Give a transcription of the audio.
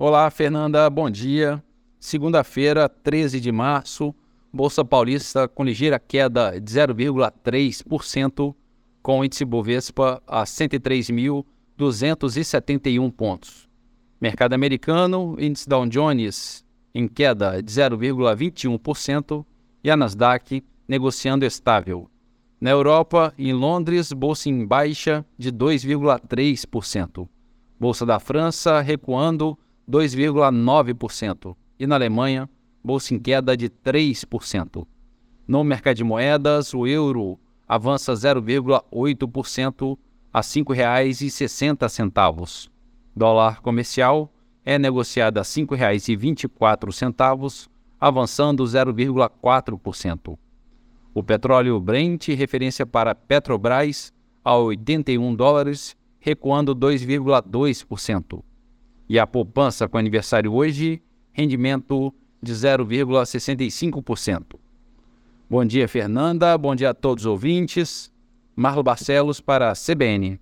Olá, Fernanda, bom dia. Segunda-feira, 13 de março, Bolsa Paulista com ligeira queda de 0,3%, com o índice Bovespa a 103.271 pontos. Mercado americano, índice Dow Jones em queda de 0,21% e a Nasdaq negociando estável. Na Europa, em Londres, bolsa em baixa de 2,3%. Bolsa da França recuando 2,9%. E na Alemanha, bolsa em queda de 3%. No mercado de moedas, o euro avança 0,8% a R$ 5,60. Dólar comercial é negociado a R$ 5,24, avançando 0,4%. O petróleo Brent, referência para Petrobras, a 81 dólares, recuando 2,2% e a poupança com aniversário hoje, rendimento de 0,65%. Bom dia, Fernanda. Bom dia a todos os ouvintes. Marlo Barcelos para a CBN.